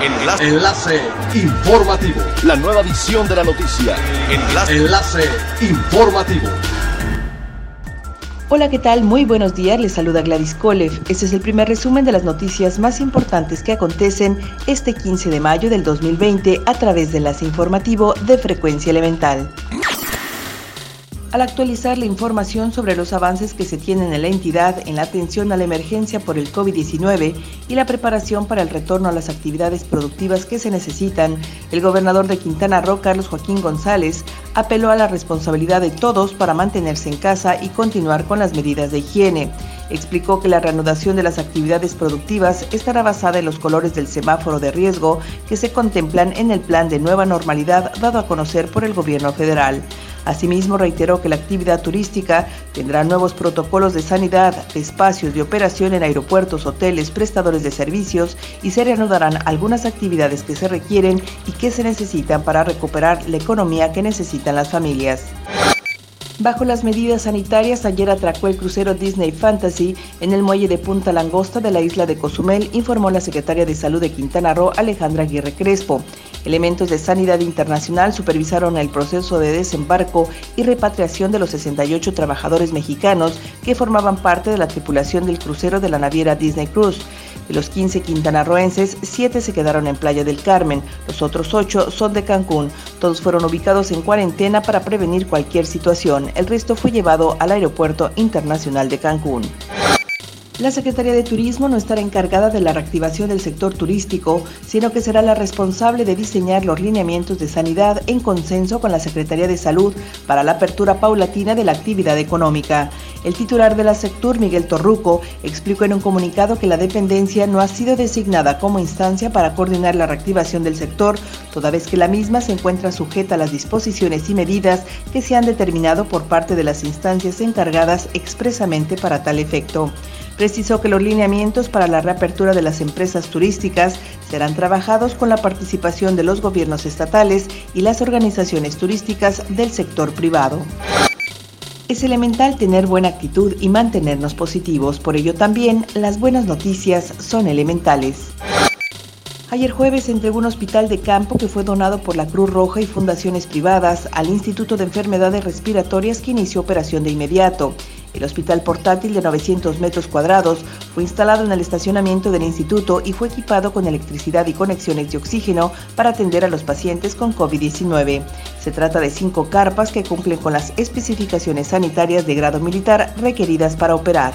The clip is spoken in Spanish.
Enlace. Enlace informativo. La nueva edición de la noticia. Enlace. Enlace informativo. Hola, ¿qué tal? Muy buenos días, les saluda Gladys Kolev. Este es el primer resumen de las noticias más importantes que acontecen este 15 de mayo del 2020 a través de Enlace Informativo de Frecuencia Elemental. Al actualizar la información sobre los avances que se tienen en la entidad en la atención a la emergencia por el COVID-19 y la preparación para el retorno a las actividades productivas que se necesitan, el gobernador de Quintana Roo, Carlos Joaquín González, apeló a la responsabilidad de todos para mantenerse en casa y continuar con las medidas de higiene. Explicó que la reanudación de las actividades productivas estará basada en los colores del semáforo de riesgo que se contemplan en el plan de nueva normalidad dado a conocer por el gobierno federal. Asimismo, reiteró que la actividad turística tendrá nuevos protocolos de sanidad, espacios de operación en aeropuertos, hoteles, prestadores de servicios y se reanudarán algunas actividades que se requieren y que se necesitan para recuperar la economía que necesitan las familias. Bajo las medidas sanitarias, ayer atracó el crucero Disney Fantasy en el muelle de Punta Langosta de la isla de Cozumel, informó la secretaria de Salud de Quintana Roo, Alejandra Aguirre Crespo. Elementos de Sanidad Internacional supervisaron el proceso de desembarco y repatriación de los 68 trabajadores mexicanos que formaban parte de la tripulación del crucero de la naviera Disney Cruise. De los 15 quintanarroenses, 7 se quedaron en Playa del Carmen, los otros 8 son de Cancún. Todos fueron ubicados en cuarentena para prevenir cualquier situación. El resto fue llevado al Aeropuerto Internacional de Cancún. La Secretaría de Turismo no estará encargada de la reactivación del sector turístico, sino que será la responsable de diseñar los lineamientos de sanidad en consenso con la Secretaría de Salud para la apertura paulatina de la actividad económica. El titular de la sector, Miguel Torruco, explicó en un comunicado que la dependencia no ha sido designada como instancia para coordinar la reactivación del sector, toda vez que la misma se encuentra sujeta a las disposiciones y medidas que se han determinado por parte de las instancias encargadas expresamente para tal efecto. Precisó que los lineamientos para la reapertura de las empresas turísticas serán trabajados con la participación de los gobiernos estatales y las organizaciones turísticas del sector privado. Es elemental tener buena actitud y mantenernos positivos, por ello también las buenas noticias son elementales. Ayer jueves entregó un hospital de campo que fue donado por la Cruz Roja y fundaciones privadas al Instituto de Enfermedades Respiratorias que inició operación de inmediato. El hospital portátil de 900 metros cuadrados fue instalado en el estacionamiento del instituto y fue equipado con electricidad y conexiones de oxígeno para atender a los pacientes con COVID-19. Se trata de cinco carpas que cumplen con las especificaciones sanitarias de grado militar requeridas para operar.